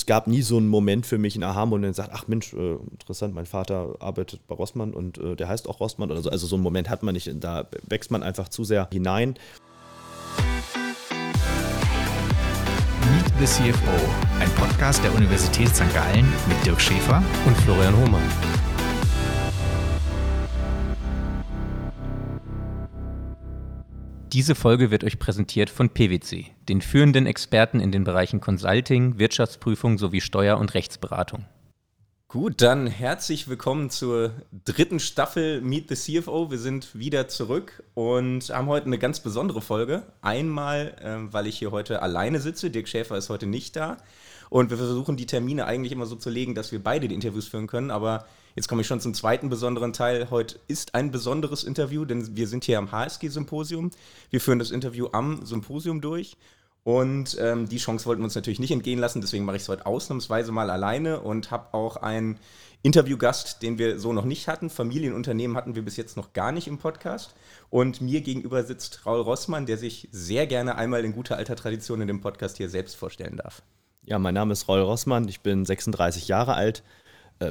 es gab nie so einen Moment für mich, einen Aha-Moment, der sagt, ach Mensch, äh, interessant, mein Vater arbeitet bei Rossmann und äh, der heißt auch Rossmann oder so. Also so einen Moment hat man nicht, da wächst man einfach zu sehr hinein. Meet the CFO, ein Podcast der Universität St. Gallen mit Dirk Schäfer und Florian Hohmann. Diese Folge wird euch präsentiert von PwC, den führenden Experten in den Bereichen Consulting, Wirtschaftsprüfung sowie Steuer- und Rechtsberatung. Gut, dann herzlich willkommen zur dritten Staffel Meet the CFO. Wir sind wieder zurück und haben heute eine ganz besondere Folge. Einmal, äh, weil ich hier heute alleine sitze. Dirk Schäfer ist heute nicht da. Und wir versuchen die Termine eigentlich immer so zu legen, dass wir beide die Interviews führen können. Aber Jetzt komme ich schon zum zweiten besonderen Teil. Heute ist ein besonderes Interview, denn wir sind hier am HSG-Symposium. Wir führen das Interview am Symposium durch. Und ähm, die Chance wollten wir uns natürlich nicht entgehen lassen, deswegen mache ich es heute ausnahmsweise mal alleine und habe auch einen Interviewgast, den wir so noch nicht hatten. Familienunternehmen hatten wir bis jetzt noch gar nicht im Podcast. Und mir gegenüber sitzt Raul Rossmann, der sich sehr gerne einmal in guter alter Tradition in dem Podcast hier selbst vorstellen darf. Ja, mein Name ist Raul Rossmann, ich bin 36 Jahre alt,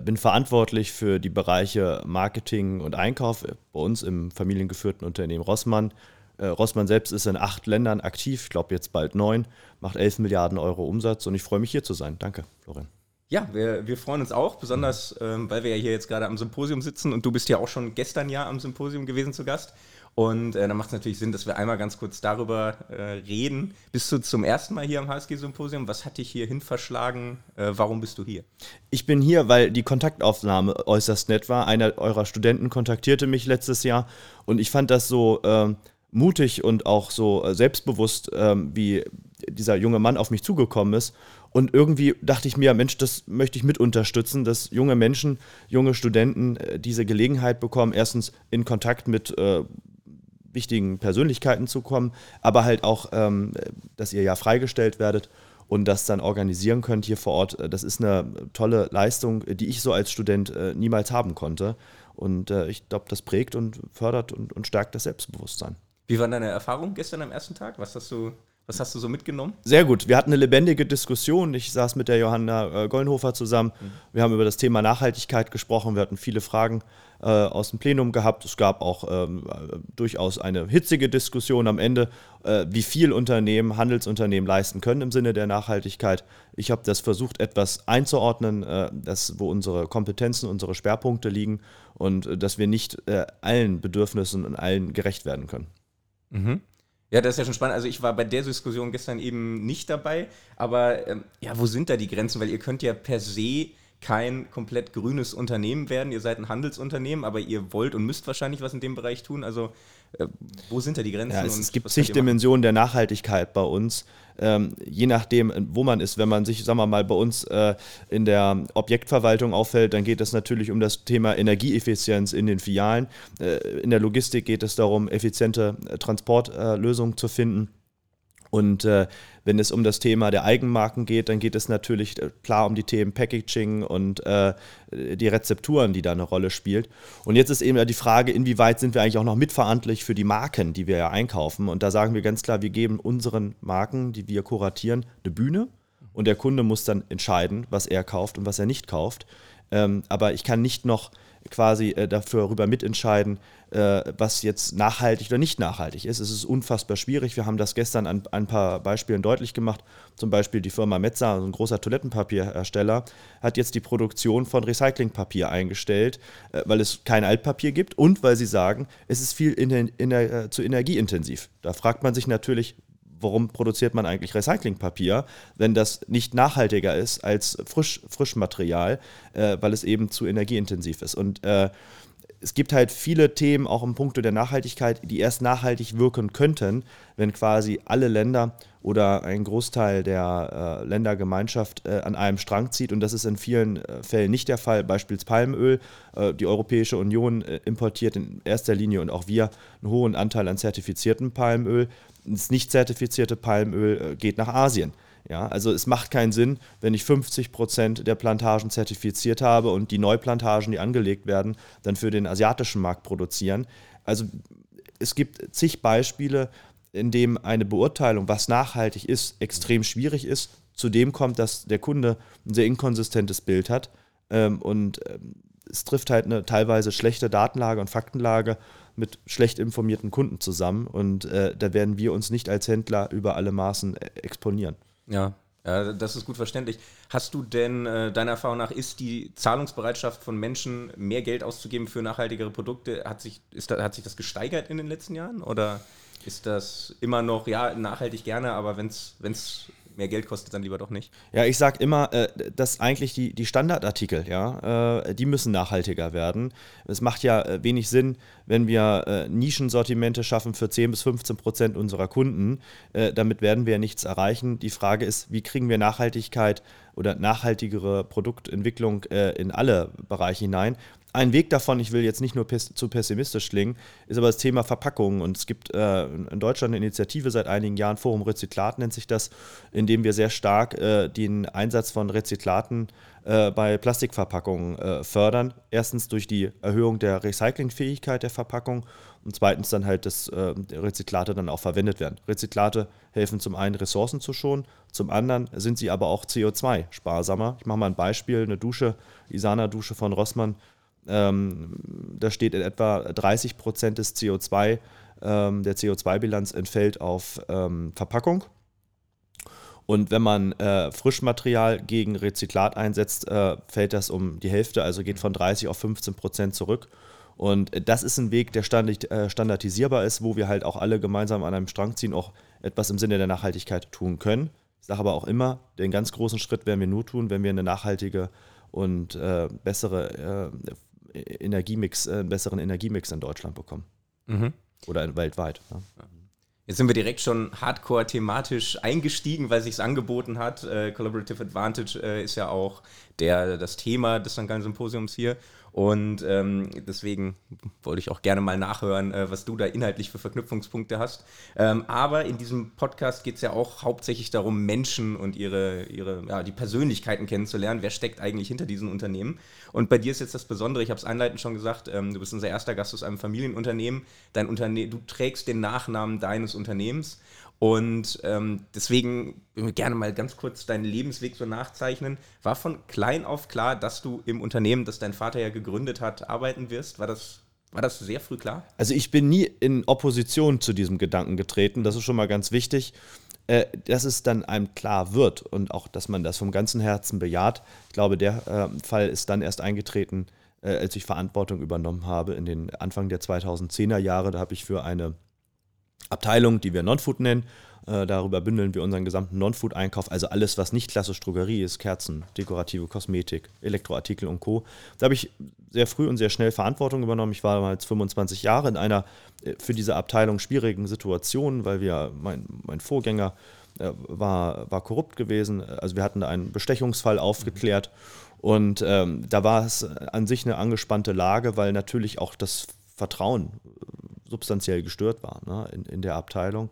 bin verantwortlich für die Bereiche Marketing und Einkauf bei uns im familiengeführten Unternehmen Rossmann. Äh, Rossmann selbst ist in acht Ländern aktiv, ich glaube jetzt bald neun, macht 11 Milliarden Euro Umsatz und ich freue mich hier zu sein. Danke, Florian. Ja, wir, wir freuen uns auch, besonders ähm, weil wir ja hier jetzt gerade am Symposium sitzen und du bist ja auch schon gestern ja am Symposium gewesen zu Gast. Und äh, dann macht es natürlich Sinn, dass wir einmal ganz kurz darüber äh, reden. Bist du zum ersten Mal hier am HSG-Symposium? Was hat dich hierhin verschlagen? Äh, warum bist du hier? Ich bin hier, weil die Kontaktaufnahme äußerst nett war. Einer eurer Studenten kontaktierte mich letztes Jahr und ich fand das so ähm, mutig und auch so äh, selbstbewusst, ähm, wie dieser junge Mann auf mich zugekommen ist. Und irgendwie dachte ich mir, Mensch, das möchte ich mit unterstützen, dass junge Menschen, junge Studenten äh, diese Gelegenheit bekommen, erstens in Kontakt mit äh, wichtigen Persönlichkeiten zu kommen, aber halt auch, ähm, dass ihr ja freigestellt werdet und das dann organisieren könnt hier vor Ort. Das ist eine tolle Leistung, die ich so als Student äh, niemals haben konnte. Und äh, ich glaube, das prägt und fördert und, und stärkt das Selbstbewusstsein. Wie war deine Erfahrung gestern am ersten Tag? Was hast du was hast du so mitgenommen? Sehr gut. Wir hatten eine lebendige Diskussion. Ich saß mit der Johanna äh, Gollenhofer zusammen. Mhm. Wir haben über das Thema Nachhaltigkeit gesprochen. Wir hatten viele Fragen äh, aus dem Plenum gehabt. Es gab auch ähm, durchaus eine hitzige Diskussion am Ende, äh, wie viel Unternehmen, Handelsunternehmen leisten können im Sinne der Nachhaltigkeit. Ich habe das versucht, etwas einzuordnen, äh, das, wo unsere Kompetenzen, unsere Schwerpunkte liegen und äh, dass wir nicht äh, allen Bedürfnissen und allen gerecht werden können. Mhm. Ja, das ist ja schon spannend. Also ich war bei der Diskussion gestern eben nicht dabei, aber ähm, ja, wo sind da die Grenzen? Weil ihr könnt ja per se kein komplett grünes Unternehmen werden. Ihr seid ein Handelsunternehmen, aber ihr wollt und müsst wahrscheinlich was in dem Bereich tun. Also wo sind da die Grenzen? Ja, es, es gibt zig Dimensionen der Nachhaltigkeit bei uns. Ähm, je nachdem, wo man ist, wenn man sich, sagen wir mal, bei uns äh, in der Objektverwaltung auffällt, dann geht es natürlich um das Thema Energieeffizienz in den Filialen. Äh, in der Logistik geht es darum, effiziente äh, Transportlösungen zu finden. Und äh, wenn es um das Thema der Eigenmarken geht, dann geht es natürlich äh, klar um die Themen Packaging und äh, die Rezepturen, die da eine Rolle spielt. Und jetzt ist eben die Frage, inwieweit sind wir eigentlich auch noch mitverantwortlich für die Marken, die wir ja einkaufen. Und da sagen wir ganz klar, wir geben unseren Marken, die wir kuratieren, eine Bühne. Und der Kunde muss dann entscheiden, was er kauft und was er nicht kauft. Ähm, aber ich kann nicht noch quasi äh, darüber mitentscheiden, äh, was jetzt nachhaltig oder nicht nachhaltig ist. Es ist unfassbar schwierig. Wir haben das gestern an, ein paar Beispielen deutlich gemacht. Zum Beispiel die Firma Metza, ein großer Toilettenpapierhersteller, hat jetzt die Produktion von Recyclingpapier eingestellt, äh, weil es kein Altpapier gibt und weil sie sagen, es ist viel in, in, äh, zu energieintensiv. Da fragt man sich natürlich, warum produziert man eigentlich Recyclingpapier, wenn das nicht nachhaltiger ist als Frisch, Frischmaterial, äh, weil es eben zu energieintensiv ist. Und äh, es gibt halt viele Themen, auch im Punkto der Nachhaltigkeit, die erst nachhaltig wirken könnten, wenn quasi alle Länder oder ein Großteil der äh, Ländergemeinschaft äh, an einem Strang zieht. Und das ist in vielen äh, Fällen nicht der Fall. Beispielsweise Palmöl. Äh, die Europäische Union äh, importiert in erster Linie und auch wir einen hohen Anteil an zertifiziertem Palmöl. Das nicht zertifizierte Palmöl äh, geht nach Asien. Ja, also es macht keinen Sinn, wenn ich 50 Prozent der Plantagen zertifiziert habe und die Neuplantagen, die angelegt werden, dann für den asiatischen Markt produzieren. Also es gibt zig Beispiele, in dem eine Beurteilung, was nachhaltig ist, extrem schwierig ist. Zudem kommt, dass der Kunde ein sehr inkonsistentes Bild hat ähm, und ähm, es trifft halt eine teilweise schlechte Datenlage und Faktenlage mit schlecht informierten Kunden zusammen und äh, da werden wir uns nicht als Händler über alle Maßen äh, exponieren. Ja, ja, das ist gut verständlich. Hast du denn äh, deiner Erfahrung nach, ist die Zahlungsbereitschaft von Menschen, mehr Geld auszugeben für nachhaltigere Produkte, hat sich, ist da, hat sich das gesteigert in den letzten Jahren? Oder ist das immer noch, ja, nachhaltig gerne, aber wenn es mehr Geld kostet, dann lieber doch nicht. Ja, ich sage immer, äh, dass eigentlich die, die Standardartikel, ja, äh, die müssen nachhaltiger werden. Es macht ja äh, wenig Sinn, wenn wir Nischensortimente schaffen für 10 bis 15 Prozent unserer Kunden. Damit werden wir nichts erreichen. Die Frage ist, wie kriegen wir Nachhaltigkeit oder nachhaltigere Produktentwicklung äh, in alle Bereiche hinein? Ein Weg davon, ich will jetzt nicht nur pes zu pessimistisch klingen, ist aber das Thema Verpackungen. Und es gibt äh, in Deutschland eine Initiative seit einigen Jahren, Forum Rezyklat nennt sich das, in dem wir sehr stark äh, den Einsatz von Rezyklaten äh, bei Plastikverpackungen äh, fördern. Erstens durch die Erhöhung der Recyclingfähigkeit der Verpackung und zweitens dann halt, dass äh, Rezyklate dann auch verwendet werden. Rezyklate helfen zum einen Ressourcen zu schonen, zum anderen sind sie aber auch CO2-sparsamer. Ich mache mal ein Beispiel, eine Dusche, Isana-Dusche von Rossmann ähm, da steht in etwa 30 Prozent des CO2, ähm, der CO2-Bilanz entfällt auf ähm, Verpackung. Und wenn man äh, Frischmaterial gegen Rezyklat einsetzt, äh, fällt das um die Hälfte, also geht von 30 auf 15 Prozent zurück. Und das ist ein Weg, der äh, standardisierbar ist, wo wir halt auch alle gemeinsam an einem Strang ziehen, auch etwas im Sinne der Nachhaltigkeit tun können. Ich sage aber auch immer, den ganz großen Schritt werden wir nur tun, wenn wir eine nachhaltige und äh, bessere äh, Energiemix, äh, einen besseren Energiemix in Deutschland bekommen. Mhm. Oder weltweit. Ja. Jetzt sind wir direkt schon hardcore thematisch eingestiegen, weil sich angeboten hat. Äh, Collaborative Advantage äh, ist ja auch der, das Thema des St. Symposiums hier. Und ähm, deswegen wollte ich auch gerne mal nachhören, äh, was du da inhaltlich für Verknüpfungspunkte hast. Ähm, aber in diesem Podcast geht es ja auch hauptsächlich darum, Menschen und ihre, ihre ja, die Persönlichkeiten kennenzulernen. Wer steckt eigentlich hinter diesen Unternehmen? Und bei dir ist jetzt das Besondere, ich habe es einleitend schon gesagt, ähm, du bist unser erster Gast aus einem Familienunternehmen. Dein Unterne du trägst den Nachnamen deines Unternehmens. Und ähm, deswegen gerne mal ganz kurz deinen Lebensweg so nachzeichnen. War von klein auf klar, dass du im Unternehmen, das dein Vater ja gegründet hat, arbeiten wirst? War das, war das sehr früh klar? Also ich bin nie in Opposition zu diesem Gedanken getreten. Das ist schon mal ganz wichtig, äh, dass es dann einem klar wird und auch, dass man das vom ganzen Herzen bejaht. Ich glaube, der äh, Fall ist dann erst eingetreten, äh, als ich Verantwortung übernommen habe in den Anfang der 2010er Jahre. Da habe ich für eine Abteilung, die wir Non-Food nennen. Äh, darüber bündeln wir unseren gesamten Non-Food-Einkauf, also alles, was nicht klassisch Drogerie ist, Kerzen, dekorative Kosmetik, Elektroartikel und Co. Da habe ich sehr früh und sehr schnell Verantwortung übernommen. Ich war damals 25 Jahre in einer äh, für diese Abteilung schwierigen Situation, weil wir, mein, mein Vorgänger äh, war, war korrupt gewesen. Also wir hatten einen Bestechungsfall aufgeklärt. Und ähm, da war es an sich eine angespannte Lage, weil natürlich auch das Vertrauen substanziell gestört war ne, in, in der Abteilung.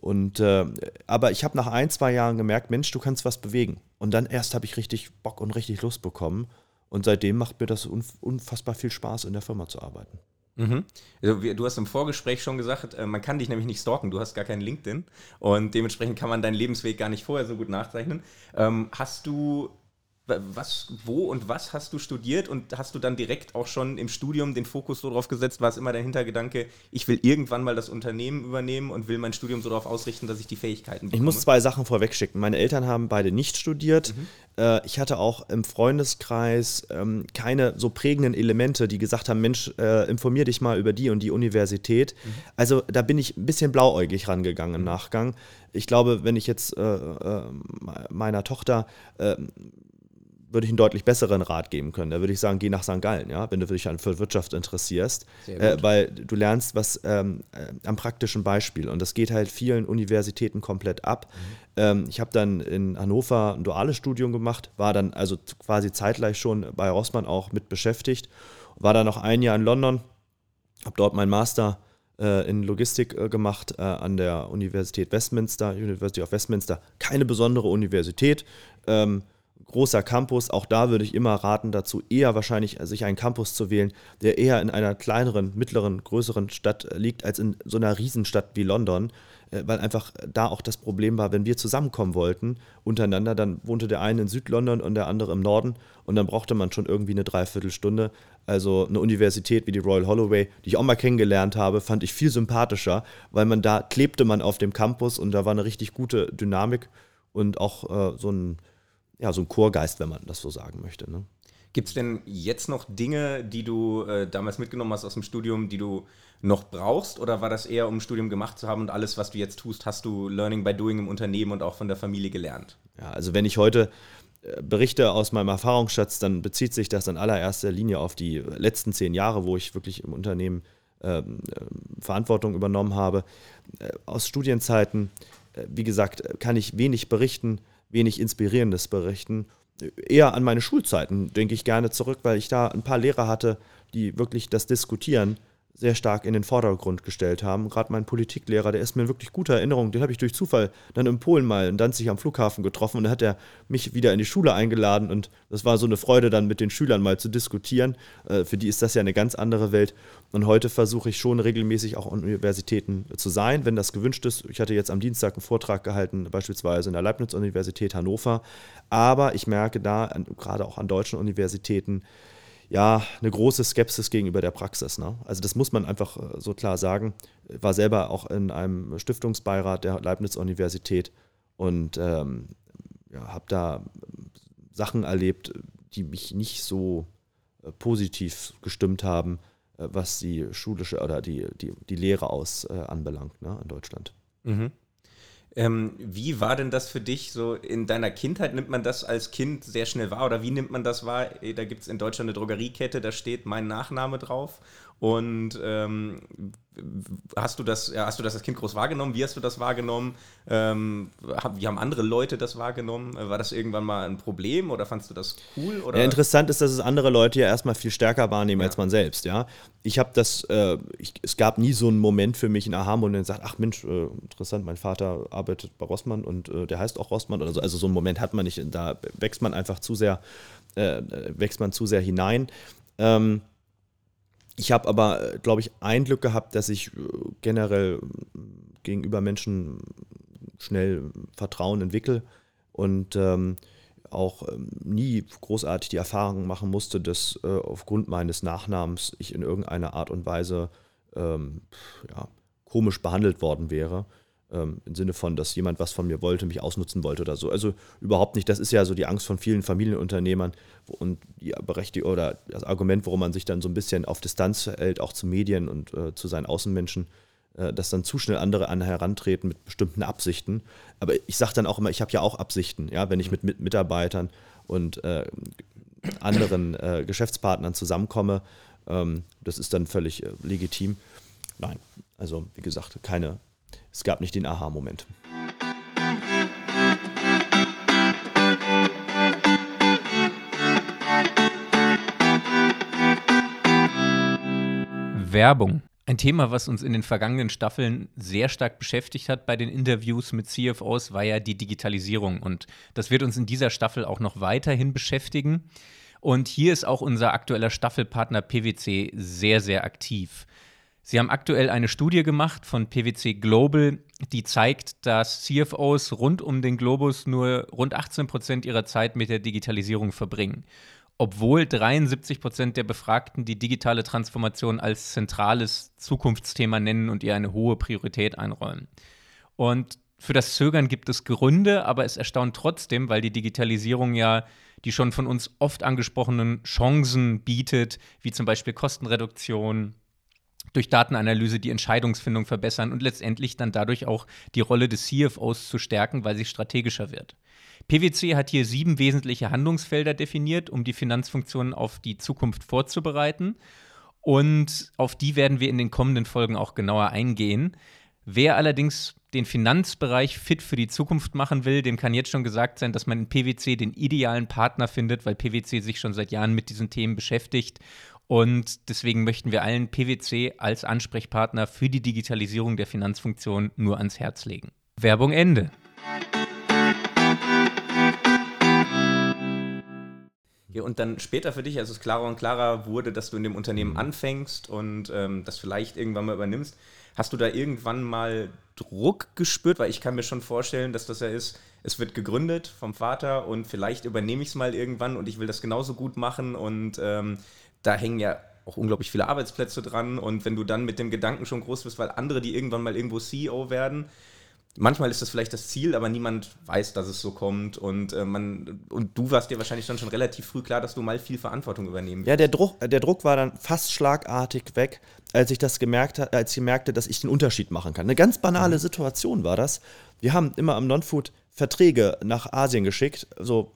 Und, äh, aber ich habe nach ein, zwei Jahren gemerkt, Mensch, du kannst was bewegen. Und dann erst habe ich richtig Bock und richtig Lust bekommen. Und seitdem macht mir das unfassbar viel Spaß, in der Firma zu arbeiten. Mhm. Also, du hast im Vorgespräch schon gesagt, äh, man kann dich nämlich nicht stalken, du hast gar keinen LinkedIn und dementsprechend kann man deinen Lebensweg gar nicht vorher so gut nachzeichnen. Ähm, hast du was, wo und was hast du studiert und hast du dann direkt auch schon im Studium den Fokus so drauf gesetzt? War es immer der Hintergedanke, ich will irgendwann mal das Unternehmen übernehmen und will mein Studium so darauf ausrichten, dass ich die Fähigkeiten bekomme? Ich muss zwei Sachen vorweg schicken. Meine Eltern haben beide nicht studiert. Mhm. Äh, ich hatte auch im Freundeskreis ähm, keine so prägenden Elemente, die gesagt haben, Mensch, äh, informier dich mal über die und die Universität. Mhm. Also da bin ich ein bisschen blauäugig rangegangen im mhm. Nachgang. Ich glaube, wenn ich jetzt äh, meiner Tochter äh, würde ich einen deutlich besseren Rat geben können. Da würde ich sagen, geh nach St. Gallen, ja, wenn du dich für Wirtschaft interessierst, äh, weil du lernst was ähm, äh, am praktischen Beispiel und das geht halt vielen Universitäten komplett ab. Mhm. Ähm, ich habe dann in Hannover ein duales Studium gemacht, war dann also quasi zeitgleich schon bei Rossmann auch mit beschäftigt, war dann noch ein Jahr in London, habe dort meinen Master äh, in Logistik äh, gemacht äh, an der Universität Westminster, University of Westminster. Keine besondere Universität. Ähm, großer Campus, auch da würde ich immer raten dazu, eher wahrscheinlich sich einen Campus zu wählen, der eher in einer kleineren, mittleren, größeren Stadt liegt, als in so einer Riesenstadt wie London, äh, weil einfach da auch das Problem war, wenn wir zusammenkommen wollten untereinander, dann wohnte der eine in Südlondon und der andere im Norden und dann brauchte man schon irgendwie eine Dreiviertelstunde. Also eine Universität wie die Royal Holloway, die ich auch mal kennengelernt habe, fand ich viel sympathischer, weil man da klebte man auf dem Campus und da war eine richtig gute Dynamik und auch äh, so ein ja, so ein Chorgeist, wenn man das so sagen möchte. Ne? Gibt es denn jetzt noch Dinge, die du äh, damals mitgenommen hast aus dem Studium, die du noch brauchst? Oder war das eher, um ein Studium gemacht zu haben und alles, was du jetzt tust, hast du Learning by Doing im Unternehmen und auch von der Familie gelernt? Ja, also wenn ich heute äh, berichte aus meinem Erfahrungsschatz, dann bezieht sich das in allererster Linie auf die letzten zehn Jahre, wo ich wirklich im Unternehmen ähm, äh, Verantwortung übernommen habe. Äh, aus Studienzeiten, äh, wie gesagt, kann ich wenig berichten wenig Inspirierendes berichten. Eher an meine Schulzeiten denke ich gerne zurück, weil ich da ein paar Lehrer hatte, die wirklich das Diskutieren sehr stark in den Vordergrund gestellt haben. Gerade mein Politiklehrer, der ist mir in wirklich guter Erinnerung, den habe ich durch Zufall dann in Polen mal in Danzig am Flughafen getroffen und dann hat er mich wieder in die Schule eingeladen und das war so eine Freude dann mit den Schülern mal zu diskutieren. Äh, für die ist das ja eine ganz andere Welt und heute versuche ich schon regelmäßig auch an Universitäten zu sein, wenn das gewünscht ist. Ich hatte jetzt am Dienstag einen Vortrag gehalten, beispielsweise in der Leibniz-Universität Hannover, aber ich merke da, gerade auch an deutschen Universitäten, ja, eine große Skepsis gegenüber der Praxis. Ne? Also das muss man einfach äh, so klar sagen. Ich war selber auch in einem Stiftungsbeirat der Leibniz-Universität und ähm, ja, habe da Sachen erlebt, die mich nicht so äh, positiv gestimmt haben, äh, was die schulische oder die, die, die Lehre aus äh, anbelangt ne, in Deutschland. Mhm. Ähm, wie war denn das für dich so in deiner Kindheit? Nimmt man das als Kind sehr schnell wahr oder wie nimmt man das wahr? Da gibt es in Deutschland eine Drogeriekette, da steht mein Nachname drauf und ähm, hast du das, hast du das als Kind groß wahrgenommen? Wie hast du das wahrgenommen? Ähm, wie haben andere Leute das wahrgenommen? War das irgendwann mal ein Problem oder fandst du das cool? Ja, interessant ist, dass es andere Leute ja erstmal viel stärker wahrnehmen ja. als man selbst. Ja, ich habe das, äh, ich, es gab nie so einen Moment für mich, ein Aha-Moment, der sagt, ach Mensch, äh, interessant, mein Vater arbeitet bei Rossmann und äh, der heißt auch Rossmann oder so. Also so einen Moment hat man nicht. Da wächst man einfach zu sehr, äh, wächst man zu sehr hinein. Ähm, ich habe aber, glaube ich, ein Glück gehabt, dass ich äh, generell gegenüber Menschen schnell Vertrauen entwickle und ähm, auch ähm, nie großartig die Erfahrung machen musste, dass äh, aufgrund meines Nachnamens ich in irgendeiner Art und Weise ähm, ja, komisch behandelt worden wäre. Ähm, Im Sinne von, dass jemand was von mir wollte, mich ausnutzen wollte oder so. Also überhaupt nicht. Das ist ja so die Angst von vielen Familienunternehmern und die Berechtigung oder das Argument, warum man sich dann so ein bisschen auf Distanz hält, auch zu Medien und äh, zu seinen Außenmenschen, äh, dass dann zu schnell andere an herantreten mit bestimmten Absichten. Aber ich sage dann auch immer, ich habe ja auch Absichten, ja, wenn ich mit, mit Mitarbeitern und äh, anderen äh, Geschäftspartnern zusammenkomme. Ähm, das ist dann völlig äh, legitim. Nein, also wie gesagt, keine es gab nicht den Aha-Moment. Werbung. Ein Thema, was uns in den vergangenen Staffeln sehr stark beschäftigt hat bei den Interviews mit CFOs, war ja die Digitalisierung. Und das wird uns in dieser Staffel auch noch weiterhin beschäftigen. Und hier ist auch unser aktueller Staffelpartner PwC sehr, sehr aktiv. Sie haben aktuell eine Studie gemacht von PwC Global, die zeigt, dass CFOs rund um den Globus nur rund 18 Prozent ihrer Zeit mit der Digitalisierung verbringen, obwohl 73 Prozent der Befragten die digitale Transformation als zentrales Zukunftsthema nennen und ihr eine hohe Priorität einräumen. Und für das Zögern gibt es Gründe, aber es erstaunt trotzdem, weil die Digitalisierung ja die schon von uns oft angesprochenen Chancen bietet, wie zum Beispiel Kostenreduktion, durch Datenanalyse die Entscheidungsfindung verbessern und letztendlich dann dadurch auch die Rolle des CFOs zu stärken, weil sie strategischer wird. PwC hat hier sieben wesentliche Handlungsfelder definiert, um die Finanzfunktionen auf die Zukunft vorzubereiten. Und auf die werden wir in den kommenden Folgen auch genauer eingehen. Wer allerdings den Finanzbereich fit für die Zukunft machen will, dem kann jetzt schon gesagt sein, dass man in PwC den idealen Partner findet, weil PwC sich schon seit Jahren mit diesen Themen beschäftigt und deswegen möchten wir allen PwC als Ansprechpartner für die Digitalisierung der Finanzfunktion nur ans Herz legen. Werbung Ende. Ja, und dann später für dich, als es klarer und klarer wurde, dass du in dem Unternehmen mhm. anfängst und ähm, das vielleicht irgendwann mal übernimmst, hast du da irgendwann mal Druck gespürt? Weil ich kann mir schon vorstellen, dass das ja ist, es wird gegründet vom Vater und vielleicht übernehme ich es mal irgendwann und ich will das genauso gut machen und ähm, da hängen ja auch unglaublich viele Arbeitsplätze dran und wenn du dann mit dem Gedanken schon groß bist, weil andere, die irgendwann mal irgendwo CEO werden, manchmal ist das vielleicht das Ziel, aber niemand weiß, dass es so kommt. Und, äh, man, und du warst dir wahrscheinlich dann schon relativ früh klar, dass du mal viel Verantwortung übernehmen willst. Ja, der Druck, der Druck war dann fast schlagartig weg, als ich das gemerkt habe, als ich merkte, dass ich den Unterschied machen kann. Eine ganz banale mhm. Situation war das. Wir haben immer am Non-Food Verträge nach Asien geschickt, so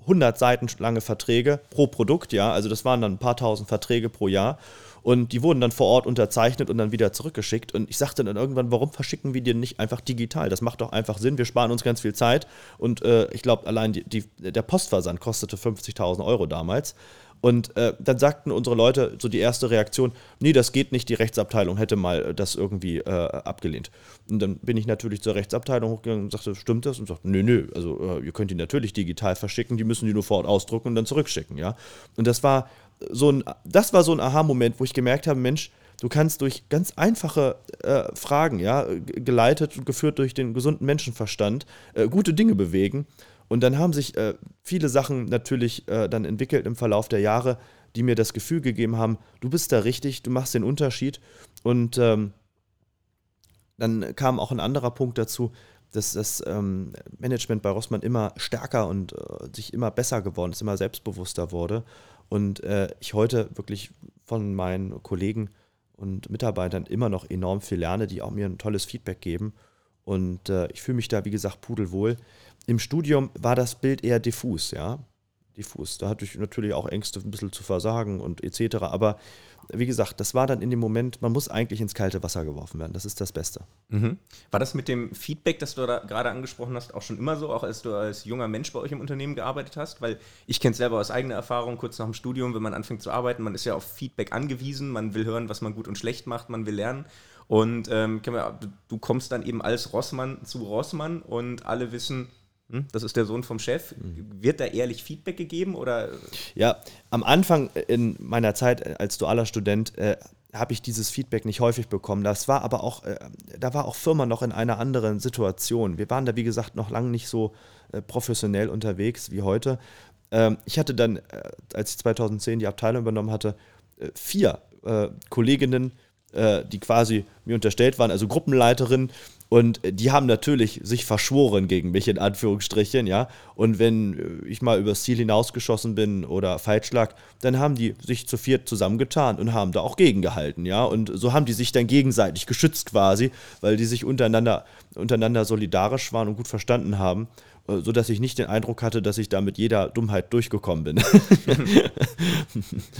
100 Seiten lange Verträge pro Produkt, ja, also das waren dann ein paar tausend Verträge pro Jahr. Und die wurden dann vor Ort unterzeichnet und dann wieder zurückgeschickt. Und ich sagte dann irgendwann, warum verschicken wir die nicht einfach digital? Das macht doch einfach Sinn. Wir sparen uns ganz viel Zeit. Und äh, ich glaube, allein die, die, der Postversand kostete 50.000 Euro damals. Und äh, dann sagten unsere Leute, so die erste Reaktion, nee, das geht nicht, die Rechtsabteilung hätte mal das irgendwie äh, abgelehnt. Und dann bin ich natürlich zur Rechtsabteilung hochgegangen und sagte, stimmt das? Und sagte, nö, nö, also äh, ihr könnt die natürlich digital verschicken, die müssen die nur vor Ort ausdrucken und dann zurückschicken, ja. Und das war so ein, das war so ein Aha-Moment, wo ich gemerkt habe, Mensch, du kannst durch ganz einfache äh, Fragen, ja, geleitet und geführt durch den gesunden Menschenverstand, äh, gute Dinge bewegen. Und dann haben sich äh, viele Sachen natürlich äh, dann entwickelt im Verlauf der Jahre, die mir das Gefühl gegeben haben, du bist da richtig, du machst den Unterschied. Und ähm, dann kam auch ein anderer Punkt dazu, dass das ähm, Management bei Rossmann immer stärker und äh, sich immer besser geworden ist, immer selbstbewusster wurde. Und äh, ich heute wirklich von meinen Kollegen und Mitarbeitern immer noch enorm viel lerne, die auch mir ein tolles Feedback geben. Und äh, ich fühle mich da, wie gesagt, pudelwohl. Im Studium war das Bild eher diffus, ja. Diffus. Da hatte ich natürlich auch Ängste, ein bisschen zu versagen und etc. Aber wie gesagt, das war dann in dem Moment, man muss eigentlich ins kalte Wasser geworfen werden. Das ist das Beste. Mhm. War das mit dem Feedback, das du da gerade angesprochen hast, auch schon immer so, auch als du als junger Mensch bei euch im Unternehmen gearbeitet hast? Weil ich kenne es selber aus eigener Erfahrung, kurz nach dem Studium, wenn man anfängt zu arbeiten, man ist ja auf Feedback angewiesen, man will hören, was man gut und schlecht macht, man will lernen. Und ähm, du kommst dann eben als Rossmann zu Rossmann und alle wissen? Das ist der Sohn vom Chef. Wird da ehrlich Feedback gegeben oder? Ja, am Anfang in meiner Zeit als dualer Student äh, habe ich dieses Feedback nicht häufig bekommen. Das war aber auch, äh, da war auch Firma noch in einer anderen Situation. Wir waren da, wie gesagt, noch lange nicht so äh, professionell unterwegs wie heute. Ähm, ich hatte dann, äh, als ich 2010 die Abteilung übernommen hatte, äh, vier äh, Kolleginnen, die quasi mir unterstellt waren, also Gruppenleiterinnen und die haben natürlich sich verschworen gegen mich, in Anführungsstrichen, ja. Und wenn ich mal übers Ziel hinausgeschossen bin oder falsch lag, dann haben die sich zu viert zusammengetan und haben da auch gegengehalten, ja. Und so haben die sich dann gegenseitig geschützt quasi, weil die sich untereinander, untereinander solidarisch waren und gut verstanden haben. Äh, so dass ich nicht den Eindruck hatte, dass ich da mit jeder Dummheit durchgekommen bin.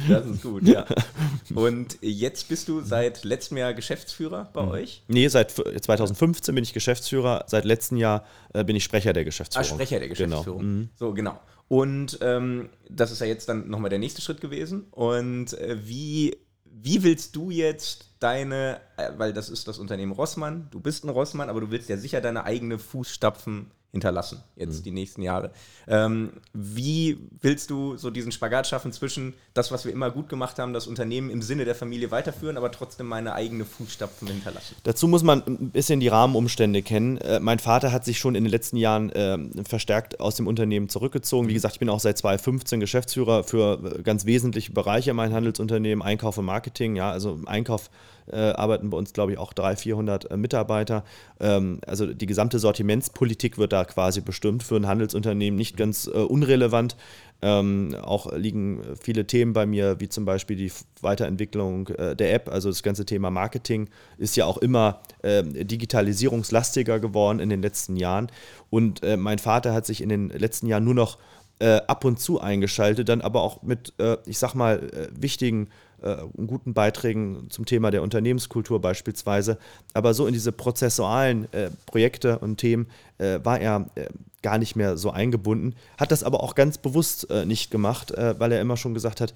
das ist gut, ja. Und jetzt bist du seit letztem Jahr Geschäftsführer bei mhm. euch? Nee, seit 2015 bin ich Geschäftsführer, seit letztem Jahr äh, bin ich Sprecher der Geschäftsführung. Ah, Sprecher der genau. Geschäftsführung. Genau. Mhm. So, genau. Und ähm, das ist ja jetzt dann nochmal der nächste Schritt gewesen. Und äh, wie, wie willst du jetzt deine, äh, weil das ist das Unternehmen Rossmann, du bist ein Rossmann, aber du willst ja sicher deine eigene Fußstapfen hinterlassen, jetzt mhm. die nächsten Jahre. Ähm, wie willst du so diesen Spagat schaffen zwischen das, was wir immer gut gemacht haben, das Unternehmen im Sinne der Familie weiterführen, aber trotzdem meine eigene Fußstapfen hinterlassen? Dazu muss man ein bisschen die Rahmenumstände kennen. Äh, mein Vater hat sich schon in den letzten Jahren äh, verstärkt aus dem Unternehmen zurückgezogen. Wie gesagt, ich bin auch seit 2015 Geschäftsführer für äh, ganz wesentliche Bereiche in meinem Handelsunternehmen, Einkauf und Marketing. Ja, also Einkauf äh, arbeiten bei uns, glaube ich, auch 300, 400 äh, Mitarbeiter. Ähm, also die gesamte Sortimentspolitik wird da quasi bestimmt für ein Handelsunternehmen, nicht ganz äh, unrelevant. Ähm, auch liegen viele Themen bei mir, wie zum Beispiel die Weiterentwicklung äh, der App. Also das ganze Thema Marketing ist ja auch immer äh, digitalisierungslastiger geworden in den letzten Jahren. Und äh, mein Vater hat sich in den letzten Jahren nur noch äh, ab und zu eingeschaltet, dann aber auch mit, ich sag mal, wichtigen äh, guten Beiträgen zum Thema der Unternehmenskultur beispielsweise. Aber so in diese prozessualen äh, Projekte und Themen äh, war er äh, gar nicht mehr so eingebunden, hat das aber auch ganz bewusst äh, nicht gemacht, äh, weil er immer schon gesagt hat,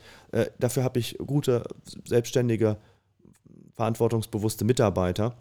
dafür habe ich gute, selbstständige, verantwortungsbewusste Mitarbeiter.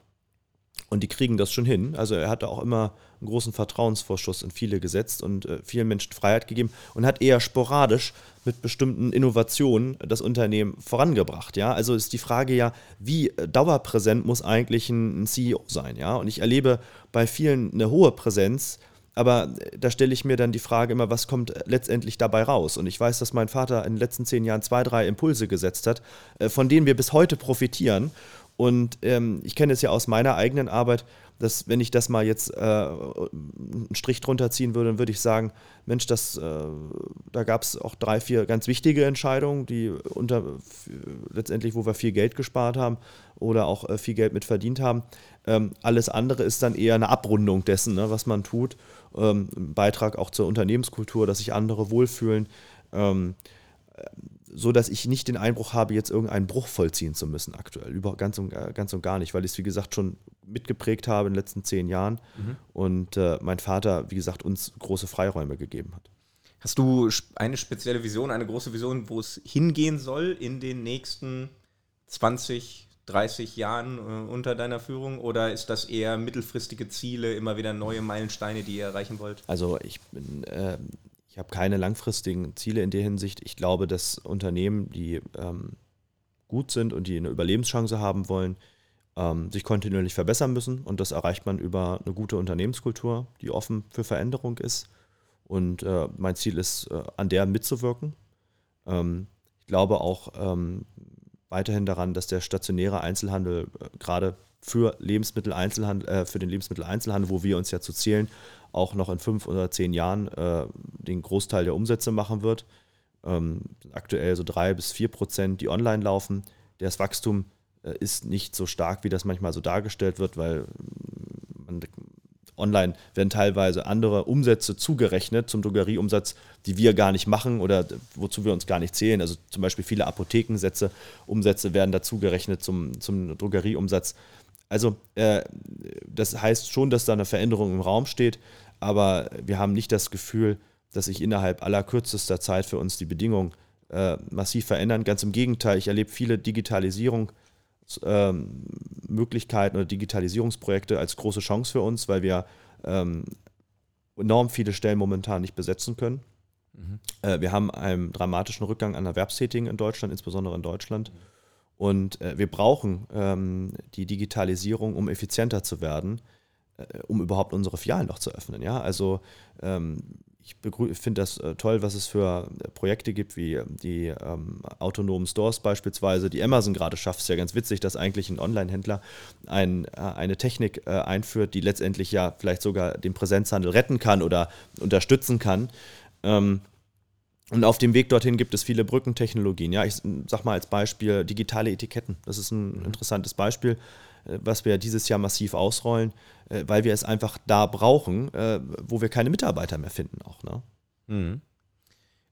Und die kriegen das schon hin. Also er hatte auch immer einen großen Vertrauensvorschuss in viele gesetzt und äh, vielen Menschen Freiheit gegeben und hat eher sporadisch mit bestimmten Innovationen das Unternehmen vorangebracht. Ja? Also ist die Frage ja, wie äh, dauerpräsent muss eigentlich ein, ein CEO sein? Ja? Und ich erlebe bei vielen eine hohe Präsenz, aber äh, da stelle ich mir dann die Frage immer, was kommt äh, letztendlich dabei raus? Und ich weiß, dass mein Vater in den letzten zehn Jahren zwei, drei Impulse gesetzt hat, von denen wir bis heute profitieren. Und ähm, ich kenne es ja aus meiner eigenen Arbeit, dass wenn ich das mal jetzt äh, einen Strich drunter ziehen würde, dann würde ich sagen, Mensch, das, äh, da gab es auch drei, vier ganz wichtige Entscheidungen, die unter letztendlich, wo wir viel Geld gespart haben oder auch äh, viel Geld mit verdient haben. Ähm, alles andere ist dann eher eine Abrundung dessen, ne, was man tut. Ähm, Beitrag auch zur Unternehmenskultur, dass sich andere wohlfühlen. Ähm, so dass ich nicht den Einbruch habe, jetzt irgendeinen Bruch vollziehen zu müssen aktuell. Über, ganz, und, äh, ganz und gar nicht, weil ich es, wie gesagt, schon mitgeprägt habe in den letzten zehn Jahren mhm. und äh, mein Vater, wie gesagt, uns große Freiräume gegeben hat. Hast du eine spezielle Vision, eine große Vision, wo es hingehen soll in den nächsten 20, 30 Jahren äh, unter deiner Führung? Oder ist das eher mittelfristige Ziele, immer wieder neue Meilensteine, die ihr erreichen wollt? Also ich bin äh, ich habe keine langfristigen Ziele in der Hinsicht. Ich glaube, dass Unternehmen, die ähm, gut sind und die eine Überlebenschance haben wollen, ähm, sich kontinuierlich verbessern müssen. Und das erreicht man über eine gute Unternehmenskultur, die offen für Veränderung ist. Und äh, mein Ziel ist, äh, an der mitzuwirken. Ähm, ich glaube auch ähm, weiterhin daran, dass der stationäre Einzelhandel äh, gerade für Lebensmitteleinzelhandel, äh, für den Lebensmitteleinzelhandel, wo wir uns ja zu zählen, auch noch in fünf oder zehn Jahren äh, den Großteil der Umsätze machen wird. Ähm, aktuell so drei bis vier Prozent, die online laufen. Das Wachstum äh, ist nicht so stark, wie das manchmal so dargestellt wird, weil man, online werden teilweise andere Umsätze zugerechnet zum Drogerieumsatz, die wir gar nicht machen oder wozu wir uns gar nicht zählen. Also zum Beispiel viele Apothekensätze, Umsätze werden dazugerechnet zum, zum Drogerieumsatz. Also äh, das heißt schon, dass da eine Veränderung im Raum steht, aber wir haben nicht das Gefühl, dass sich innerhalb aller kürzester Zeit für uns die Bedingungen äh, massiv verändern. Ganz im Gegenteil, ich erlebe viele Digitalisierungsmöglichkeiten ähm, oder Digitalisierungsprojekte als große Chance für uns, weil wir ähm, enorm viele Stellen momentan nicht besetzen können. Mhm. Äh, wir haben einen dramatischen Rückgang an Erwerbstätigen in Deutschland, insbesondere in Deutschland. Mhm. Und äh, wir brauchen ähm, die Digitalisierung, um effizienter zu werden, äh, um überhaupt unsere Filialen noch zu öffnen. Ja? Also ähm, ich finde das äh, toll, was es für äh, Projekte gibt, wie ähm, die ähm, autonomen Stores beispielsweise, die Amazon gerade schafft. Es ja ganz witzig, dass eigentlich ein Online-Händler ein, äh, eine Technik äh, einführt, die letztendlich ja vielleicht sogar den Präsenzhandel retten kann oder unterstützen kann. Ähm, und auf dem Weg dorthin gibt es viele Brückentechnologien. Ja, ich sag mal als Beispiel digitale Etiketten. Das ist ein interessantes Beispiel, äh, was wir dieses Jahr massiv ausrollen, äh, weil wir es einfach da brauchen, äh, wo wir keine Mitarbeiter mehr finden auch. Ne? Mhm.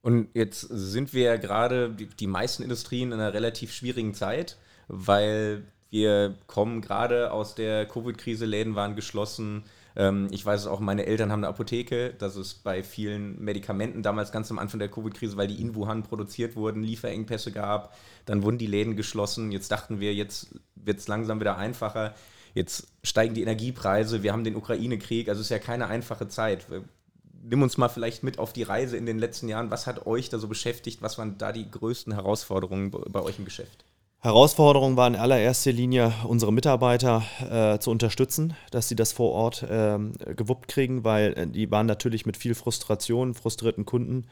Und jetzt sind wir ja gerade, die meisten Industrien in einer relativ schwierigen Zeit, weil wir kommen gerade aus der Covid-Krise, Läden waren geschlossen, ähm, ich weiß es auch, meine Eltern haben eine Apotheke. Das ist bei vielen Medikamenten damals ganz am Anfang der Covid-Krise, weil die in Wuhan produziert wurden, Lieferengpässe gab. Dann wurden die Läden geschlossen. Jetzt dachten wir, jetzt wird es langsam wieder einfacher. Jetzt steigen die Energiepreise. Wir haben den Ukraine-Krieg. Also es ist ja keine einfache Zeit. Nimm uns mal vielleicht mit auf die Reise in den letzten Jahren. Was hat euch da so beschäftigt? Was waren da die größten Herausforderungen bei euch im Geschäft? Herausforderung war in allererster Linie, unsere Mitarbeiter äh, zu unterstützen, dass sie das vor Ort äh, gewuppt kriegen, weil äh, die waren natürlich mit viel Frustration, frustrierten Kunden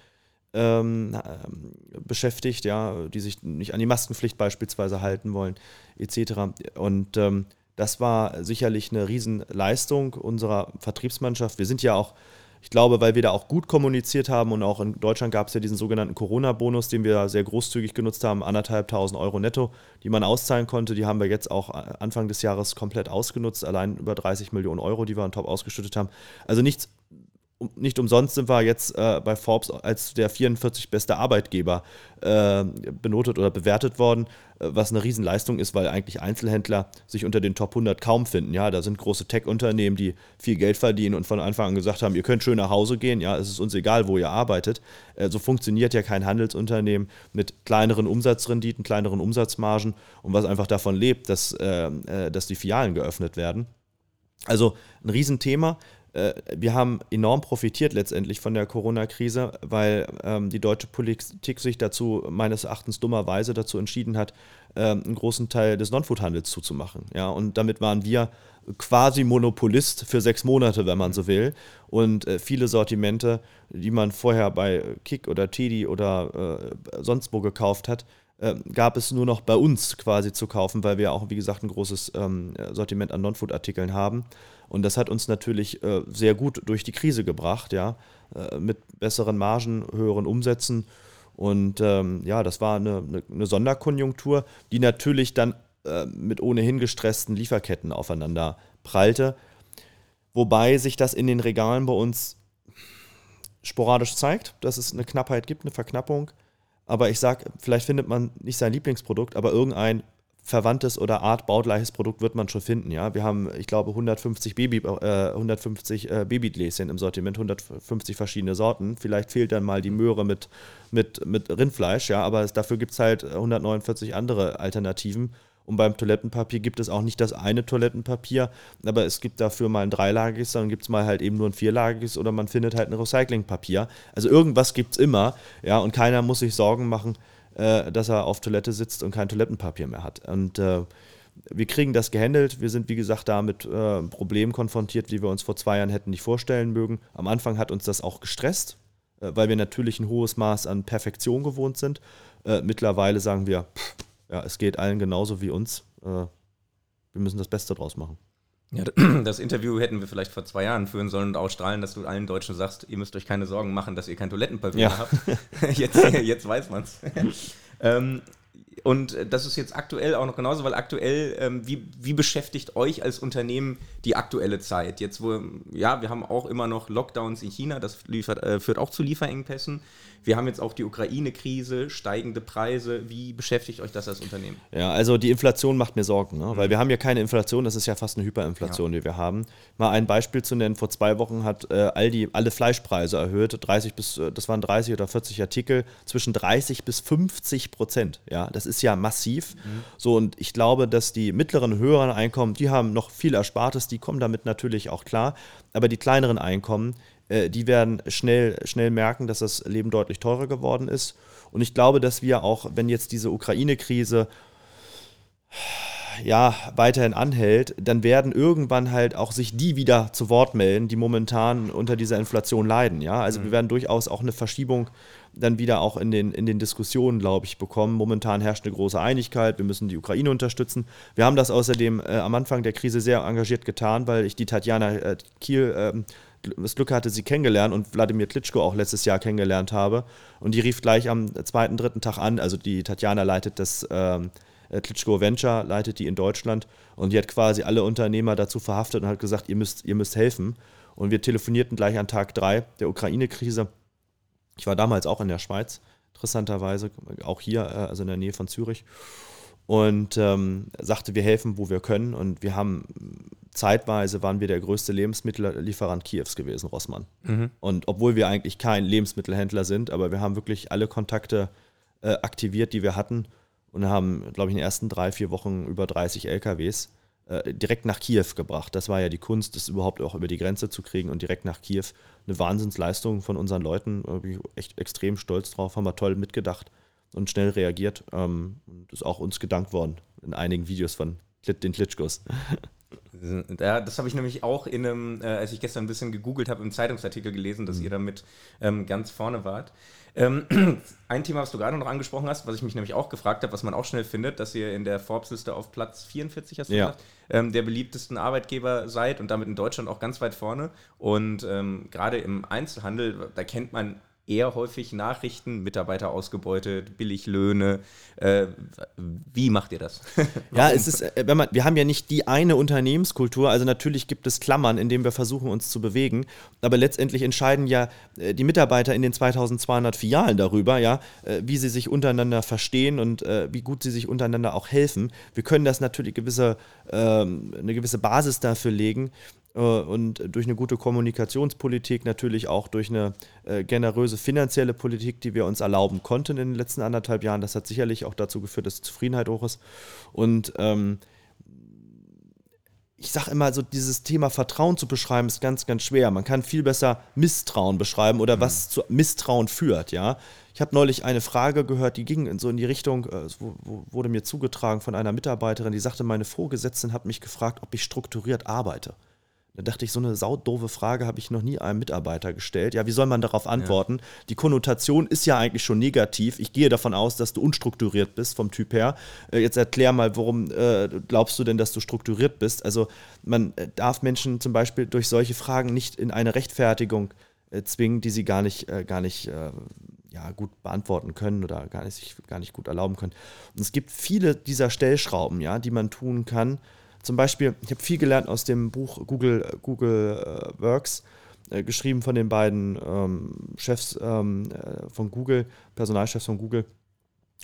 ähm, äh, beschäftigt, ja, die sich nicht an die Maskenpflicht beispielsweise halten wollen, etc. Und ähm, das war sicherlich eine Riesenleistung unserer Vertriebsmannschaft. Wir sind ja auch ich glaube, weil wir da auch gut kommuniziert haben und auch in Deutschland gab es ja diesen sogenannten Corona-Bonus, den wir sehr großzügig genutzt haben, anderthalbtausend Euro netto, die man auszahlen konnte. Die haben wir jetzt auch Anfang des Jahres komplett ausgenutzt, allein über 30 Millionen Euro, die wir on top ausgeschüttet haben. Also nichts nicht umsonst sind wir jetzt äh, bei Forbes als der 44 beste Arbeitgeber äh, benotet oder bewertet worden, äh, was eine Riesenleistung ist, weil eigentlich Einzelhändler sich unter den Top 100 kaum finden. Ja, da sind große Tech-Unternehmen, die viel Geld verdienen und von Anfang an gesagt haben, ihr könnt schön nach Hause gehen, ja, es ist uns egal, wo ihr arbeitet. Äh, so funktioniert ja kein Handelsunternehmen mit kleineren Umsatzrenditen, kleineren Umsatzmargen und was einfach davon lebt, dass, äh, dass die Filialen geöffnet werden. Also ein Riesenthema. Äh, wir haben enorm profitiert letztendlich von der Corona-Krise, weil ähm, die deutsche Politik sich dazu meines Erachtens dummerweise dazu entschieden hat, ähm, einen großen Teil des Non-Food-Handels zuzumachen. Ja, und damit waren wir quasi Monopolist für sechs Monate, wenn man so will. Und äh, viele Sortimente, die man vorher bei Kick oder Teddy oder äh, sonst wo gekauft hat, gab es nur noch bei uns quasi zu kaufen, weil wir auch, wie gesagt, ein großes ähm, Sortiment an Non-Food-Artikeln haben. Und das hat uns natürlich äh, sehr gut durch die Krise gebracht, ja, äh, mit besseren Margen, höheren Umsätzen. Und ähm, ja, das war eine, eine, eine, Sonderkonjunktur, die natürlich dann äh, mit ohnehin gestressten Lieferketten aufeinander prallte. Wobei sich das in den Regalen bei uns sporadisch zeigt, dass es eine Knappheit gibt, eine Verknappung. Aber ich sage, vielleicht findet man nicht sein Lieblingsprodukt, aber irgendein verwandtes oder artbaugleiches Produkt wird man schon finden. Ja? Wir haben, ich glaube, 150, Baby, äh, 150 äh, Babygläschen im Sortiment, 150 verschiedene Sorten. Vielleicht fehlt dann mal die Möhre mit, mit, mit Rindfleisch, ja, aber es, dafür gibt es halt 149 andere Alternativen. Und beim Toilettenpapier gibt es auch nicht das eine Toilettenpapier, aber es gibt dafür mal ein dreilagiges, dann gibt es mal halt eben nur ein vierlagiges oder man findet halt ein Recyclingpapier. Also irgendwas gibt es immer, ja, und keiner muss sich Sorgen machen, äh, dass er auf Toilette sitzt und kein Toilettenpapier mehr hat. Und äh, wir kriegen das gehandelt. Wir sind, wie gesagt, da mit äh, Problemen konfrontiert, die wir uns vor zwei Jahren hätten nicht vorstellen mögen. Am Anfang hat uns das auch gestresst, äh, weil wir natürlich ein hohes Maß an Perfektion gewohnt sind. Äh, mittlerweile sagen wir, pff, ja, es geht allen genauso wie uns. Äh, wir müssen das Beste draus machen. Ja, das Interview hätten wir vielleicht vor zwei Jahren führen sollen und ausstrahlen, dass du allen Deutschen sagst, ihr müsst euch keine Sorgen machen, dass ihr kein Toilettenpapier ja. habt. Jetzt, jetzt weiß man's. ähm, und das ist jetzt aktuell auch noch genauso, weil aktuell, ähm, wie, wie beschäftigt euch als Unternehmen die aktuelle Zeit? Jetzt, wo, ja, wir haben auch immer noch Lockdowns in China, das liefert, äh, führt auch zu Lieferengpässen. Wir haben jetzt auch die Ukraine-Krise, steigende Preise. Wie beschäftigt euch das als Unternehmen? Ja, also die Inflation macht mir Sorgen, ne? weil mhm. wir haben ja keine Inflation, das ist ja fast eine Hyperinflation, ja. die wir haben. Mal ein Beispiel zu nennen, vor zwei Wochen hat äh, Aldi alle Fleischpreise erhöht, 30 bis, äh, das waren 30 oder 40 Artikel, zwischen 30 bis 50 Prozent. Ja, das ist ja massiv. Mhm. So, und ich glaube, dass die mittleren, höheren Einkommen, die haben noch viel Erspartes, die kommen damit natürlich auch klar. Aber die kleineren Einkommen, äh, die werden schnell, schnell merken, dass das Leben deutlich teurer geworden ist. Und ich glaube, dass wir auch, wenn jetzt diese Ukraine-Krise ja, weiterhin anhält, dann werden irgendwann halt auch sich die wieder zu Wort melden, die momentan unter dieser Inflation leiden. Ja? Also mhm. wir werden durchaus auch eine Verschiebung dann wieder auch in den, in den Diskussionen, glaube ich, bekommen. Momentan herrscht eine große Einigkeit, wir müssen die Ukraine unterstützen. Wir haben das außerdem äh, am Anfang der Krise sehr engagiert getan, weil ich die Tatjana äh, Kiel äh, das Glück hatte, sie kennengelernt und Wladimir Klitschko auch letztes Jahr kennengelernt habe. Und die rief gleich am zweiten, dritten Tag an. Also die Tatjana leitet das ähm, äh, Klitschko Venture, leitet die in Deutschland. Und die hat quasi alle Unternehmer dazu verhaftet und hat gesagt, ihr müsst, ihr müsst helfen. Und wir telefonierten gleich an Tag drei der Ukraine-Krise. Ich war damals auch in der Schweiz, interessanterweise, auch hier, äh, also in der Nähe von Zürich und ähm, sagte, wir helfen, wo wir können. Und wir haben zeitweise waren wir der größte Lebensmittellieferant Kiews gewesen, Rossmann. Mhm. Und obwohl wir eigentlich kein Lebensmittelhändler sind, aber wir haben wirklich alle Kontakte äh, aktiviert, die wir hatten und haben, glaube ich, in den ersten drei, vier Wochen über 30 LKWs äh, direkt nach Kiew gebracht. Das war ja die Kunst, das überhaupt auch über die Grenze zu kriegen und direkt nach Kiew. Eine Wahnsinnsleistung von unseren Leuten, da bin ich echt extrem stolz drauf, haben wir toll mitgedacht und schnell reagiert. Ähm, und ist auch uns gedankt worden in einigen Videos von den Klitschkos. Ja, das habe ich nämlich auch in einem, äh, als ich gestern ein bisschen gegoogelt habe, im Zeitungsartikel gelesen, dass mhm. ihr damit ähm, ganz vorne wart. Ähm, ein Thema, was du gerade noch angesprochen hast, was ich mich nämlich auch gefragt habe, was man auch schnell findet, dass ihr in der Forbes-Liste auf Platz 44 hast du ja. gesagt, ähm, der beliebtesten Arbeitgeber seid und damit in Deutschland auch ganz weit vorne. Und ähm, gerade im Einzelhandel, da kennt man eher häufig Nachrichten, Mitarbeiter ausgebeutet, Billiglöhne. Äh, wie macht ihr das? ja, es ist, äh, wenn man, wir haben ja nicht die eine Unternehmenskultur, also natürlich gibt es Klammern, in denen wir versuchen, uns zu bewegen, aber letztendlich entscheiden ja äh, die Mitarbeiter in den 2200 Filialen darüber, ja, äh, wie sie sich untereinander verstehen und wie gut sie sich untereinander auch helfen. Wir können das natürlich gewisse, ähm, eine gewisse Basis dafür legen, und durch eine gute Kommunikationspolitik, natürlich auch durch eine äh, generöse finanzielle Politik, die wir uns erlauben konnten in den letzten anderthalb Jahren. Das hat sicherlich auch dazu geführt, dass die Zufriedenheit hoch ist. Und ähm, ich sage immer, so dieses Thema Vertrauen zu beschreiben, ist ganz, ganz schwer. Man kann viel besser Misstrauen beschreiben oder mhm. was zu Misstrauen führt, ja. Ich habe neulich eine Frage gehört, die ging in so in die Richtung, äh, es wurde mir zugetragen von einer Mitarbeiterin, die sagte, meine Vorgesetzten hat mich gefragt, ob ich strukturiert arbeite. Da dachte ich, so eine saudove Frage habe ich noch nie einem Mitarbeiter gestellt. Ja, wie soll man darauf antworten? Ja. Die Konnotation ist ja eigentlich schon negativ. Ich gehe davon aus, dass du unstrukturiert bist vom Typ her. Äh, jetzt erklär mal, warum äh, glaubst du denn, dass du strukturiert bist? Also man äh, darf Menschen zum Beispiel durch solche Fragen nicht in eine Rechtfertigung zwingen, die sie gar nicht, gar nicht ja, gut beantworten können oder gar nicht, sich gar nicht gut erlauben können. Und es gibt viele dieser Stellschrauben, ja, die man tun kann, zum Beispiel, ich habe viel gelernt aus dem Buch Google, Google äh, Works, äh, geschrieben von den beiden ähm, Chefs ähm, äh, von Google, Personalchefs von Google.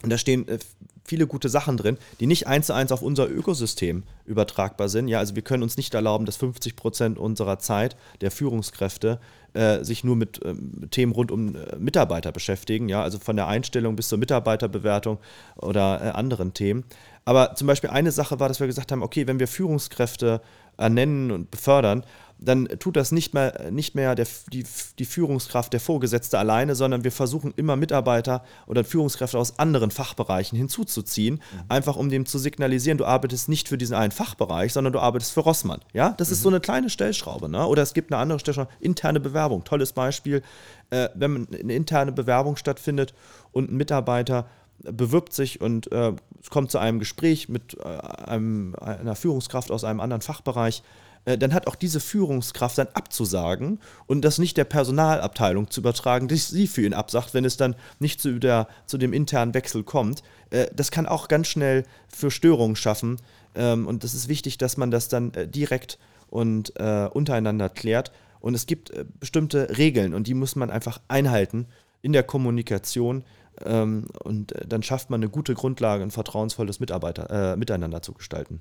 Und da stehen äh, viele gute Sachen drin, die nicht eins zu eins auf unser Ökosystem übertragbar sind. Ja, also wir können uns nicht erlauben, dass 50 Prozent unserer Zeit der Führungskräfte äh, sich nur mit ähm, Themen rund um äh, Mitarbeiter beschäftigen. Ja, also von der Einstellung bis zur Mitarbeiterbewertung oder äh, anderen Themen. Aber zum Beispiel eine Sache war, dass wir gesagt haben, okay, wenn wir Führungskräfte ernennen und befördern, dann tut das nicht mehr, nicht mehr der, die, die Führungskraft, der Vorgesetzte alleine, sondern wir versuchen immer Mitarbeiter oder Führungskräfte aus anderen Fachbereichen hinzuzuziehen, mhm. einfach um dem zu signalisieren, du arbeitest nicht für diesen einen Fachbereich, sondern du arbeitest für Rossmann. Ja, das mhm. ist so eine kleine Stellschraube. Ne? Oder es gibt eine andere Stellschraube, interne Bewerbung. Tolles Beispiel, äh, wenn eine interne Bewerbung stattfindet und ein Mitarbeiter bewirbt sich und äh, es kommt zu einem Gespräch mit äh, einem, einer Führungskraft aus einem anderen Fachbereich, dann hat auch diese Führungskraft dann abzusagen und das nicht der Personalabteilung zu übertragen, die sie für ihn absagt, wenn es dann nicht zu, der, zu dem internen Wechsel kommt. Äh, das kann auch ganz schnell für Störungen schaffen ähm, und das ist wichtig, dass man das dann äh, direkt und äh, untereinander klärt. Und es gibt äh, bestimmte Regeln und die muss man einfach einhalten in der Kommunikation ähm, und äh, dann schafft man eine gute Grundlage, ein vertrauensvolles Mitarbeiter, äh, Miteinander zu gestalten.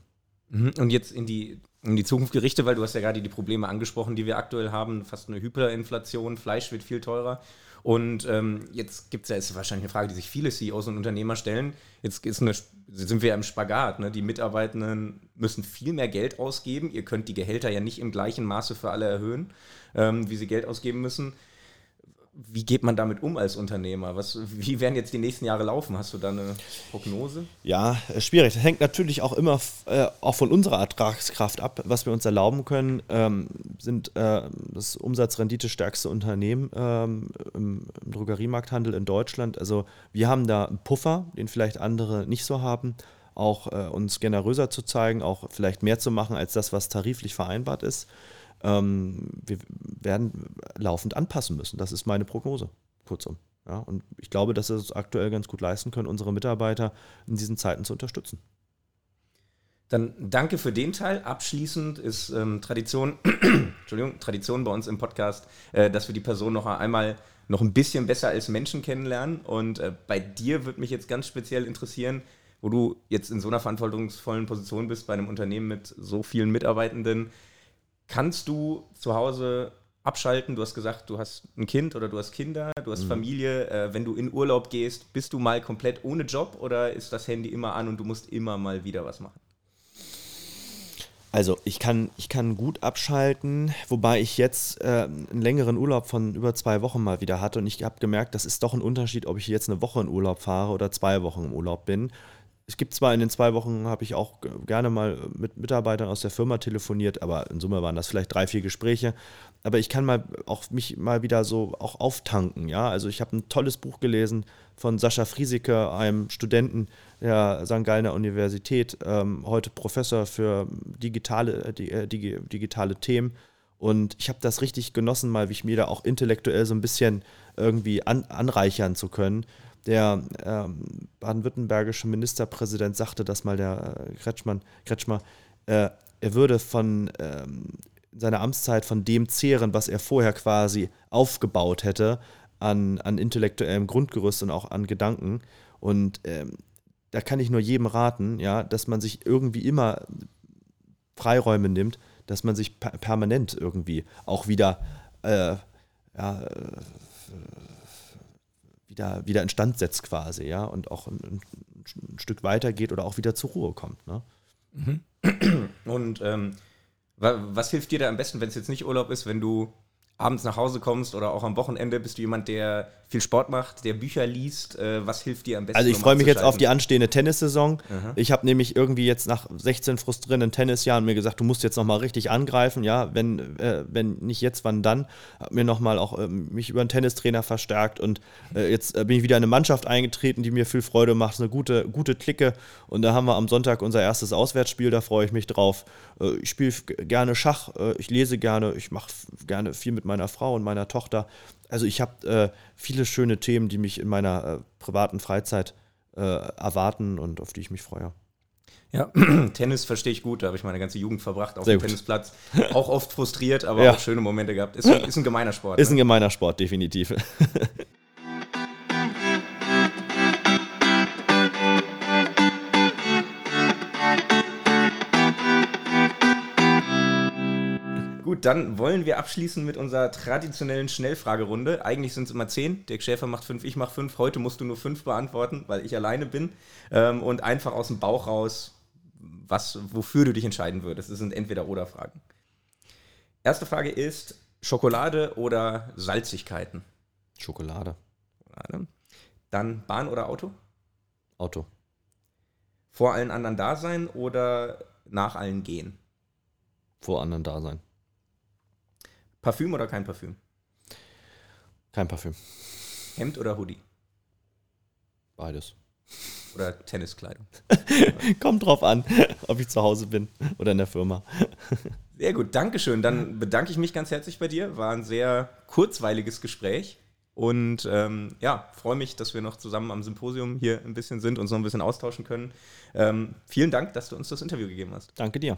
Mhm. Und jetzt in die, in die Zukunft gerichtet, weil du hast ja gerade die Probleme angesprochen, die wir aktuell haben, fast eine Hyperinflation, Fleisch wird viel teurer. Und ähm, jetzt gibt es ja, ist wahrscheinlich eine Frage, die sich viele CEOs und Unternehmer stellen. Jetzt ist eine, sind wir ja im Spagat. Ne? Die Mitarbeitenden müssen viel mehr Geld ausgeben. Ihr könnt die Gehälter ja nicht im gleichen Maße für alle erhöhen, ähm, wie sie Geld ausgeben müssen wie geht man damit um als Unternehmer? Was, wie werden jetzt die nächsten Jahre laufen? Hast du da eine Prognose? Ja, äh, schwierig. Das hängt natürlich auch immer äh, auch von unserer Ertragskraft ab, was wir uns erlauben können. Ähm, sind äh, das Umsatzrendite stärkste Unternehmen ähm, im, im Drogeriemarkthandel in Deutschland. Also wir haben da einen Puffer, den vielleicht andere nicht so haben. Auch äh, uns generöser zu zeigen, auch vielleicht mehr zu machen als das, was tariflich vereinbart ist. Ähm, wir werden laufend anpassen müssen. Das ist meine Prognose, kurzum. Ja, und ich glaube, dass wir es aktuell ganz gut leisten können, unsere Mitarbeiter in diesen Zeiten zu unterstützen. Dann danke für den Teil. Abschließend ist ähm, Tradition, Entschuldigung, Tradition bei uns im Podcast, äh, dass wir die Person noch einmal noch ein bisschen besser als Menschen kennenlernen. Und äh, bei dir würde mich jetzt ganz speziell interessieren, wo du jetzt in so einer verantwortungsvollen Position bist bei einem Unternehmen mit so vielen Mitarbeitenden. Kannst du zu Hause abschalten? Du hast gesagt, du hast ein Kind oder du hast Kinder, du hast mhm. Familie. Äh, wenn du in Urlaub gehst, bist du mal komplett ohne Job oder ist das Handy immer an und du musst immer mal wieder was machen? Also ich kann, ich kann gut abschalten, wobei ich jetzt äh, einen längeren Urlaub von über zwei Wochen mal wieder hatte und ich habe gemerkt, das ist doch ein Unterschied, ob ich jetzt eine Woche in Urlaub fahre oder zwei Wochen im Urlaub bin es gibt zwar in den zwei Wochen, habe ich auch gerne mal mit Mitarbeitern aus der Firma telefoniert, aber in Summe waren das vielleicht drei, vier Gespräche. Aber ich kann mal auch mich mal wieder so auch auftanken, ja. Also ich habe ein tolles Buch gelesen von Sascha Friesike, einem Studenten der St. Gallner Universität, ähm, heute Professor für digitale, äh, digitale Themen. Und ich habe das richtig genossen, mal wie ich mir da auch intellektuell so ein bisschen irgendwie an, anreichern zu können der ähm, baden-württembergische Ministerpräsident sagte das mal, der äh, Kretschmann, Kretschmer, äh, er würde von ähm, seiner Amtszeit von dem zehren, was er vorher quasi aufgebaut hätte an, an intellektuellem Grundgerüst und auch an Gedanken. Und ähm, da kann ich nur jedem raten, ja, dass man sich irgendwie immer Freiräume nimmt, dass man sich per permanent irgendwie auch wieder äh, ja, äh, wieder, wieder instand setzt quasi, ja, und auch ein, ein, Stück weiter geht oder auch wieder zur Ruhe kommt. Ne? Mhm. Und ähm, Was hilft dir da am besten, wenn es jetzt nicht Urlaub ist, wenn du abends nach Hause kommst oder auch am Wochenende? Bist du jemand, der viel Sport macht, der Bücher liest? Äh, was hilft dir am besten? Also ich freue mich jetzt auf die anstehende Tennissaison. Mhm. Ich habe nämlich irgendwie jetzt nach 16 frustrierenden Tennisjahren mir gesagt, du musst jetzt nochmal richtig angreifen. Ja, wenn, äh, wenn nicht jetzt, wann dann? Habe mir nochmal auch äh, mich über einen Tennistrainer verstärkt und äh, jetzt äh, bin ich wieder in eine Mannschaft eingetreten, die mir viel Freude macht. Eine gute, gute Clique. Und da haben wir am Sonntag unser erstes Auswärtsspiel, da freue ich mich drauf. Äh, ich spiele gerne Schach, ich lese gerne, ich mache gerne viel mit meiner Frau und meiner Tochter. Also ich habe äh, viele schöne Themen, die mich in meiner äh, privaten Freizeit äh, erwarten und auf die ich mich freue. Ja, Tennis verstehe ich gut, da habe ich meine ganze Jugend verbracht auf Sehr dem gut. Tennisplatz. Auch oft frustriert, aber ja. auch schöne Momente gehabt. Ist, ist ein gemeiner Sport. Ist ne? ein gemeiner Sport, definitiv. dann wollen wir abschließen mit unserer traditionellen Schnellfragerunde. Eigentlich sind es immer zehn. Dirk Schäfer macht fünf, ich mache fünf. Heute musst du nur fünf beantworten, weil ich alleine bin. Ähm, und einfach aus dem Bauch raus, was, wofür du dich entscheiden würdest. Das sind entweder oder Fragen. Erste Frage ist: Schokolade oder Salzigkeiten? Schokolade. Schokolade. Dann Bahn oder Auto? Auto. Vor allen anderen da sein oder nach allen gehen? Vor anderen da sein. Parfüm oder kein Parfüm? Kein Parfüm. Hemd oder Hoodie? Beides. Oder Tenniskleidung? Kommt drauf an, ob ich zu Hause bin oder in der Firma. Sehr gut, Dankeschön. Dann bedanke ich mich ganz herzlich bei dir. War ein sehr kurzweiliges Gespräch. Und ähm, ja, freue mich, dass wir noch zusammen am Symposium hier ein bisschen sind und so ein bisschen austauschen können. Ähm, vielen Dank, dass du uns das Interview gegeben hast. Danke dir.